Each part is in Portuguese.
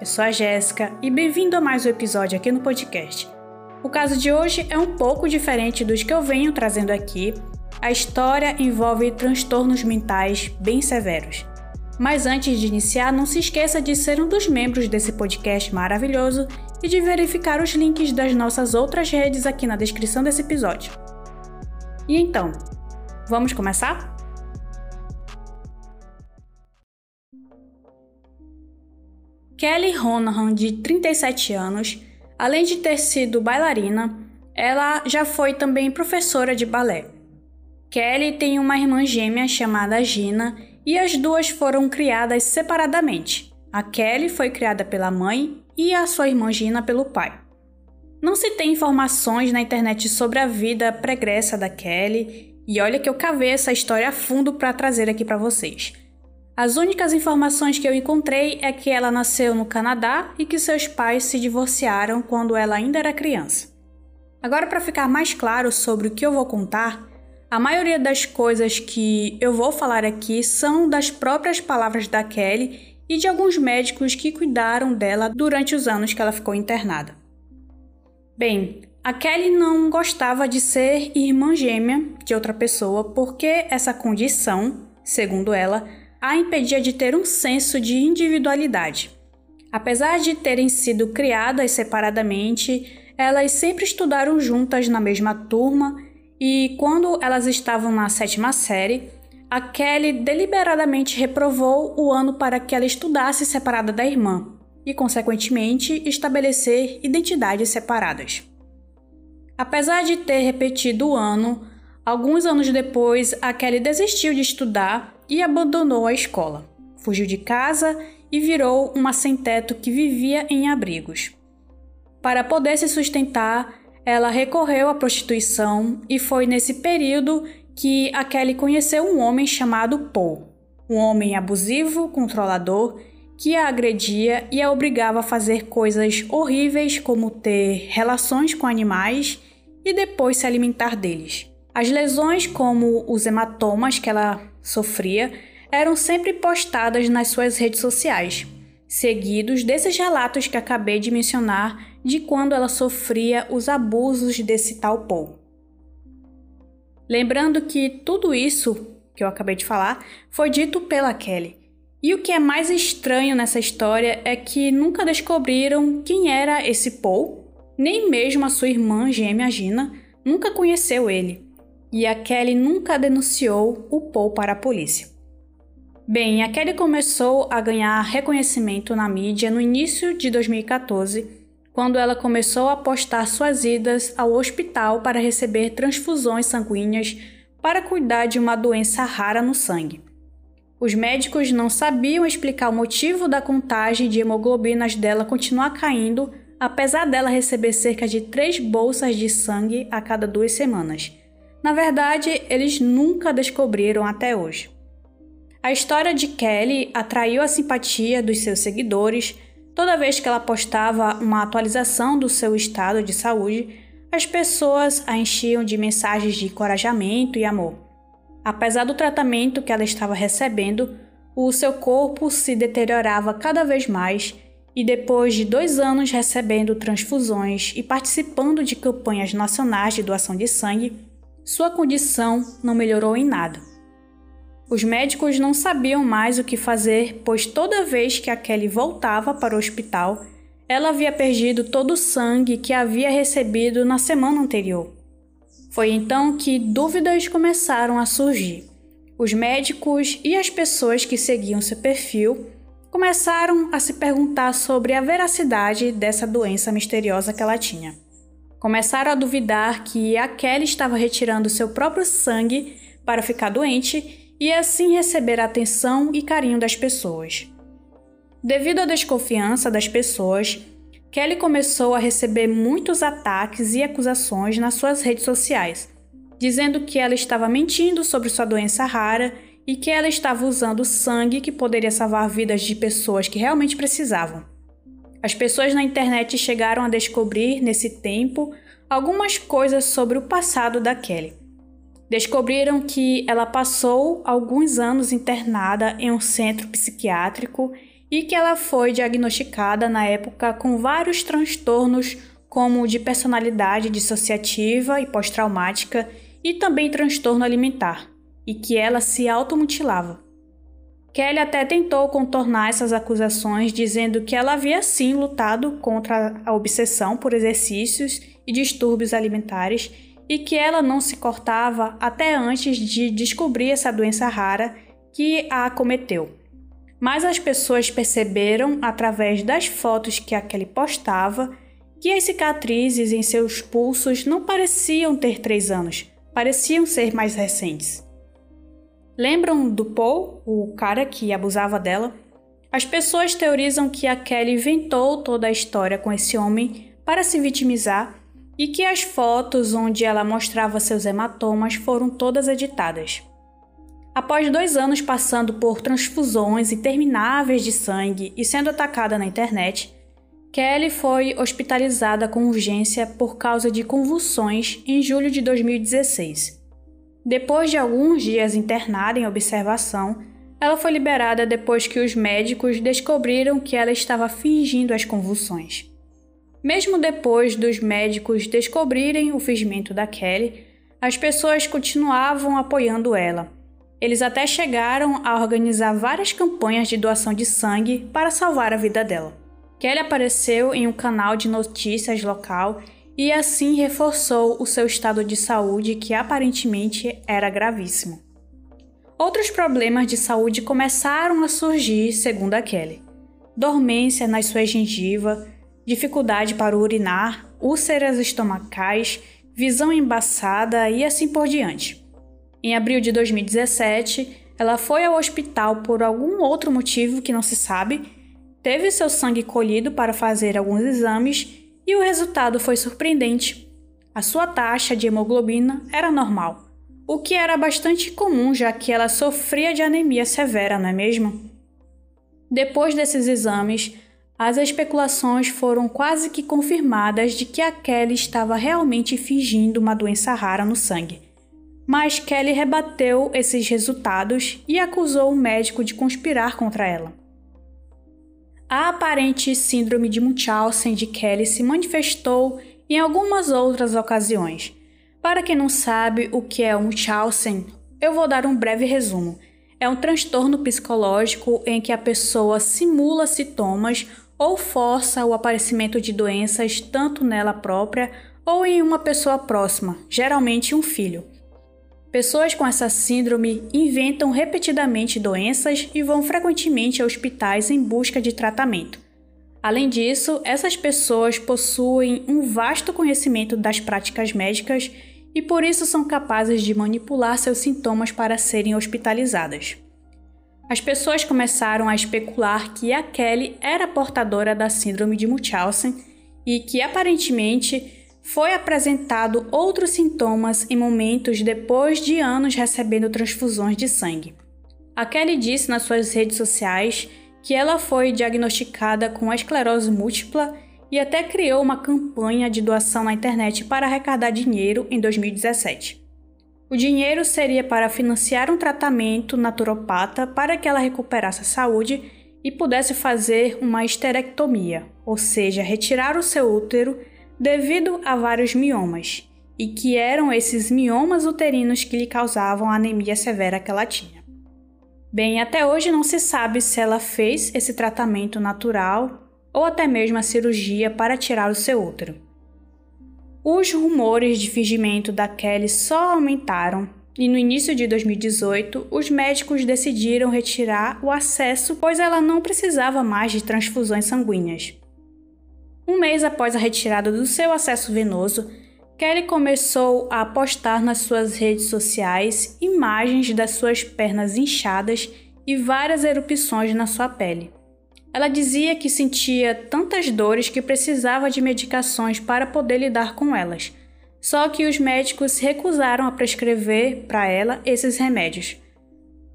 Eu sou a Jéssica e bem-vindo a mais um episódio aqui no podcast. O caso de hoje é um pouco diferente dos que eu venho trazendo aqui. A história envolve transtornos mentais bem severos. Mas antes de iniciar, não se esqueça de ser um dos membros desse podcast maravilhoso e de verificar os links das nossas outras redes aqui na descrição desse episódio. E então, vamos começar? Kelly Honahan, de 37 anos, além de ter sido bailarina, ela já foi também professora de balé. Kelly tem uma irmã gêmea chamada Gina e as duas foram criadas separadamente. A Kelly foi criada pela mãe e a sua irmã Gina pelo pai. Não se tem informações na internet sobre a vida pregressa da Kelly, e olha que eu cavei essa história a fundo para trazer aqui para vocês. As únicas informações que eu encontrei é que ela nasceu no Canadá e que seus pais se divorciaram quando ela ainda era criança. Agora, para ficar mais claro sobre o que eu vou contar, a maioria das coisas que eu vou falar aqui são das próprias palavras da Kelly e de alguns médicos que cuidaram dela durante os anos que ela ficou internada. Bem, a Kelly não gostava de ser irmã gêmea de outra pessoa porque essa condição, segundo ela, a impedia de ter um senso de individualidade. Apesar de terem sido criadas separadamente, elas sempre estudaram juntas na mesma turma e, quando elas estavam na sétima série, a Kelly deliberadamente reprovou o ano para que ela estudasse separada da irmã e, consequentemente, estabelecer identidades separadas. Apesar de ter repetido o ano, alguns anos depois a Kelly desistiu de estudar e abandonou a escola. Fugiu de casa e virou uma sem-teto que vivia em abrigos. Para poder se sustentar, ela recorreu à prostituição e foi nesse período que a Kelly conheceu um homem chamado Paul, um homem abusivo, controlador, que a agredia e a obrigava a fazer coisas horríveis como ter relações com animais e depois se alimentar deles. As lesões, como os hematomas que ela sofria eram sempre postadas nas suas redes sociais, seguidos desses relatos que acabei de mencionar de quando ela sofria os abusos desse tal Paul. Lembrando que tudo isso que eu acabei de falar foi dito pela Kelly. E o que é mais estranho nessa história é que nunca descobriram quem era esse Paul, nem mesmo a sua irmã gêmea Gina nunca conheceu ele e a Kelly nunca denunciou o Paul para a polícia. Bem, a Kelly começou a ganhar reconhecimento na mídia no início de 2014, quando ela começou a postar suas idas ao hospital para receber transfusões sanguíneas para cuidar de uma doença rara no sangue. Os médicos não sabiam explicar o motivo da contagem de hemoglobinas dela continuar caindo, apesar dela receber cerca de três bolsas de sangue a cada duas semanas. Na verdade, eles nunca descobriram até hoje. A história de Kelly atraiu a simpatia dos seus seguidores. Toda vez que ela postava uma atualização do seu estado de saúde, as pessoas a enchiam de mensagens de encorajamento e amor. Apesar do tratamento que ela estava recebendo, o seu corpo se deteriorava cada vez mais e depois de dois anos recebendo transfusões e participando de campanhas nacionais de doação de sangue, sua condição não melhorou em nada. Os médicos não sabiam mais o que fazer, pois toda vez que a Kelly voltava para o hospital, ela havia perdido todo o sangue que havia recebido na semana anterior. Foi então que dúvidas começaram a surgir. Os médicos e as pessoas que seguiam seu perfil começaram a se perguntar sobre a veracidade dessa doença misteriosa que ela tinha. Começaram a duvidar que a Kelly estava retirando seu próprio sangue para ficar doente e assim receber a atenção e carinho das pessoas. Devido à desconfiança das pessoas, Kelly começou a receber muitos ataques e acusações nas suas redes sociais, dizendo que ela estava mentindo sobre sua doença rara e que ela estava usando sangue que poderia salvar vidas de pessoas que realmente precisavam. As pessoas na internet chegaram a descobrir, nesse tempo, algumas coisas sobre o passado da Kelly. Descobriram que ela passou alguns anos internada em um centro psiquiátrico e que ela foi diagnosticada na época com vários transtornos, como de personalidade dissociativa e pós-traumática, e também transtorno alimentar, e que ela se automutilava. Kelly até tentou contornar essas acusações, dizendo que ela havia sim lutado contra a obsessão por exercícios e distúrbios alimentares e que ela não se cortava até antes de descobrir essa doença rara que a acometeu. Mas as pessoas perceberam, através das fotos que a Kelly postava, que as cicatrizes em seus pulsos não pareciam ter três anos, pareciam ser mais recentes. Lembram do Paul, o cara que abusava dela? As pessoas teorizam que a Kelly inventou toda a história com esse homem para se vitimizar e que as fotos onde ela mostrava seus hematomas foram todas editadas. Após dois anos passando por transfusões intermináveis de sangue e sendo atacada na internet, Kelly foi hospitalizada com urgência por causa de convulsões em julho de 2016. Depois de alguns dias internada em observação, ela foi liberada depois que os médicos descobriram que ela estava fingindo as convulsões. Mesmo depois dos médicos descobrirem o fingimento da Kelly, as pessoas continuavam apoiando ela eles até chegaram a organizar várias campanhas de doação de sangue para salvar a vida dela. Kelly apareceu em um canal de notícias local e assim reforçou o seu estado de saúde, que aparentemente era gravíssimo. Outros problemas de saúde começaram a surgir, segundo a Kelly: dormência nas suas gengivas, dificuldade para urinar, úlceras estomacais, visão embaçada e assim por diante. Em abril de 2017, ela foi ao hospital por algum outro motivo que não se sabe, teve seu sangue colhido para fazer alguns exames e o resultado foi surpreendente. A sua taxa de hemoglobina era normal, o que era bastante comum já que ela sofria de anemia severa, não é mesmo? Depois desses exames, as especulações foram quase que confirmadas de que a Kelly estava realmente fingindo uma doença rara no sangue mas Kelly rebateu esses resultados e acusou o médico de conspirar contra ela. A aparente síndrome de Munchausen de Kelly se manifestou em algumas outras ocasiões. Para quem não sabe o que é o Munchausen, eu vou dar um breve resumo. É um transtorno psicológico em que a pessoa simula sintomas ou força o aparecimento de doenças tanto nela própria ou em uma pessoa próxima, geralmente um filho. Pessoas com essa síndrome inventam repetidamente doenças e vão frequentemente a hospitais em busca de tratamento. Além disso, essas pessoas possuem um vasto conhecimento das práticas médicas e por isso são capazes de manipular seus sintomas para serem hospitalizadas. As pessoas começaram a especular que a Kelly era portadora da síndrome de Munchausen e que aparentemente foi apresentado outros sintomas em momentos depois de anos recebendo transfusões de sangue. A Kelly disse nas suas redes sociais que ela foi diagnosticada com esclerose múltipla e até criou uma campanha de doação na internet para arrecadar dinheiro em 2017. O dinheiro seria para financiar um tratamento naturopata para que ela recuperasse a saúde e pudesse fazer uma esterectomia, ou seja, retirar o seu útero devido a vários miomas, e que eram esses miomas uterinos que lhe causavam a anemia severa que ela tinha. Bem, até hoje não se sabe se ela fez esse tratamento natural ou até mesmo a cirurgia para tirar o seu útero. Os rumores de fingimento da Kelly só aumentaram e no início de 2018 os médicos decidiram retirar o acesso, pois ela não precisava mais de transfusões sanguíneas. Um mês após a retirada do seu acesso venoso, Kelly começou a postar nas suas redes sociais imagens das suas pernas inchadas e várias erupções na sua pele. Ela dizia que sentia tantas dores que precisava de medicações para poder lidar com elas. Só que os médicos recusaram a prescrever para ela esses remédios.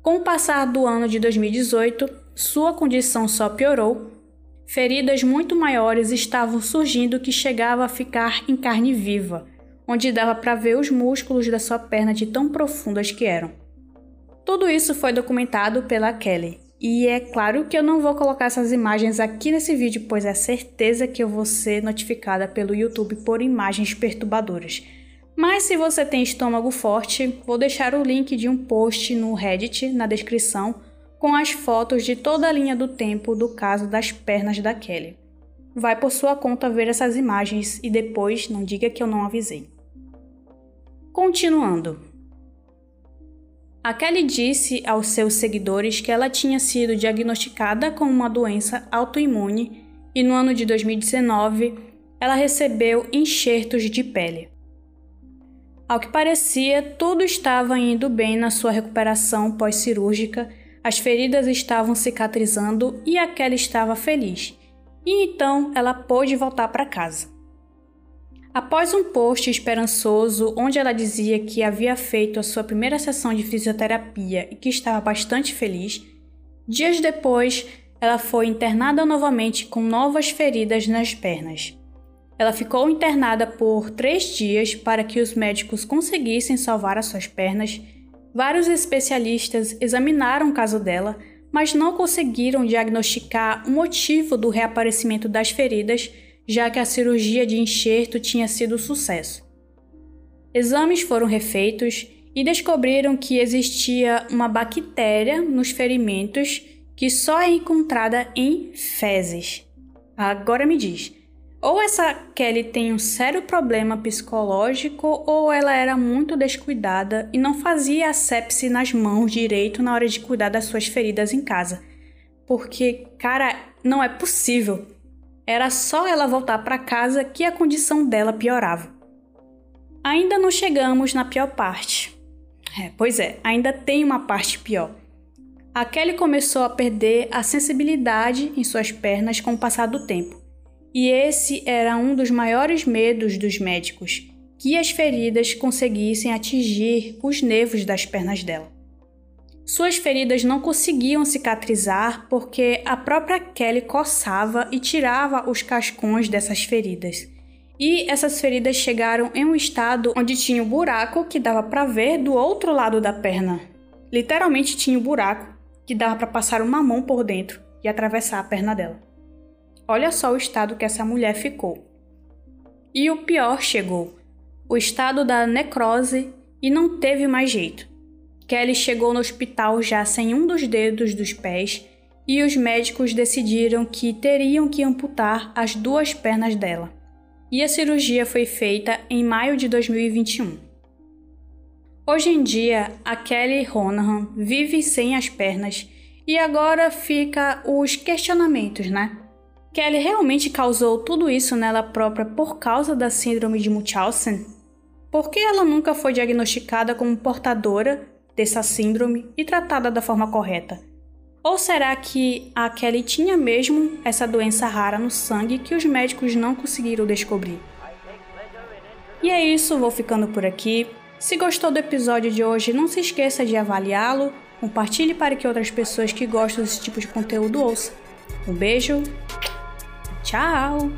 Com o passar do ano de 2018, sua condição só piorou Feridas muito maiores estavam surgindo que chegava a ficar em carne viva, onde dava para ver os músculos da sua perna de tão profundas que eram. Tudo isso foi documentado pela Kelly, E é claro que eu não vou colocar essas imagens aqui nesse vídeo, pois é certeza que eu vou ser notificada pelo YouTube por imagens perturbadoras. Mas se você tem estômago forte, vou deixar o link de um post no Reddit na descrição com as fotos de toda a linha do tempo do caso das pernas da Kelly. Vai por sua conta ver essas imagens e depois não diga que eu não avisei. Continuando. A Kelly disse aos seus seguidores que ela tinha sido diagnosticada com uma doença autoimune e no ano de 2019 ela recebeu enxertos de pele. Ao que parecia, tudo estava indo bem na sua recuperação pós-cirúrgica, as feridas estavam cicatrizando e a Kelly estava feliz. E então ela pôde voltar para casa. Após um post esperançoso onde ela dizia que havia feito a sua primeira sessão de fisioterapia e que estava bastante feliz, dias depois ela foi internada novamente com novas feridas nas pernas. Ela ficou internada por três dias para que os médicos conseguissem salvar as suas pernas. Vários especialistas examinaram o caso dela, mas não conseguiram diagnosticar o motivo do reaparecimento das feridas, já que a cirurgia de enxerto tinha sido sucesso. Exames foram refeitos e descobriram que existia uma bactéria nos ferimentos que só é encontrada em fezes. Agora me diz, ou essa Kelly tem um sério problema psicológico, ou ela era muito descuidada e não fazia a sepse nas mãos direito na hora de cuidar das suas feridas em casa. Porque, cara, não é possível. Era só ela voltar para casa que a condição dela piorava. Ainda não chegamos na pior parte. É, pois é, ainda tem uma parte pior. A Kelly começou a perder a sensibilidade em suas pernas com o passar do tempo. E esse era um dos maiores medos dos médicos, que as feridas conseguissem atingir os nervos das pernas dela. Suas feridas não conseguiam cicatrizar porque a própria Kelly coçava e tirava os cascões dessas feridas. E essas feridas chegaram em um estado onde tinha um buraco que dava para ver do outro lado da perna. Literalmente tinha um buraco que dava para passar uma mão por dentro e atravessar a perna dela. Olha só o estado que essa mulher ficou. E o pior chegou: o estado da necrose e não teve mais jeito. Kelly chegou no hospital já sem um dos dedos dos pés e os médicos decidiram que teriam que amputar as duas pernas dela. E a cirurgia foi feita em maio de 2021. Hoje em dia, a Kelly Honahan vive sem as pernas e agora fica os questionamentos, né? Kelly realmente causou tudo isso nela própria por causa da síndrome de Munchausen? Por que ela nunca foi diagnosticada como portadora dessa síndrome e tratada da forma correta? Ou será que a Kelly tinha mesmo essa doença rara no sangue que os médicos não conseguiram descobrir? E é isso, vou ficando por aqui. Se gostou do episódio de hoje, não se esqueça de avaliá-lo, compartilhe para que outras pessoas que gostam desse tipo de conteúdo ouçam. Um beijo Tchau!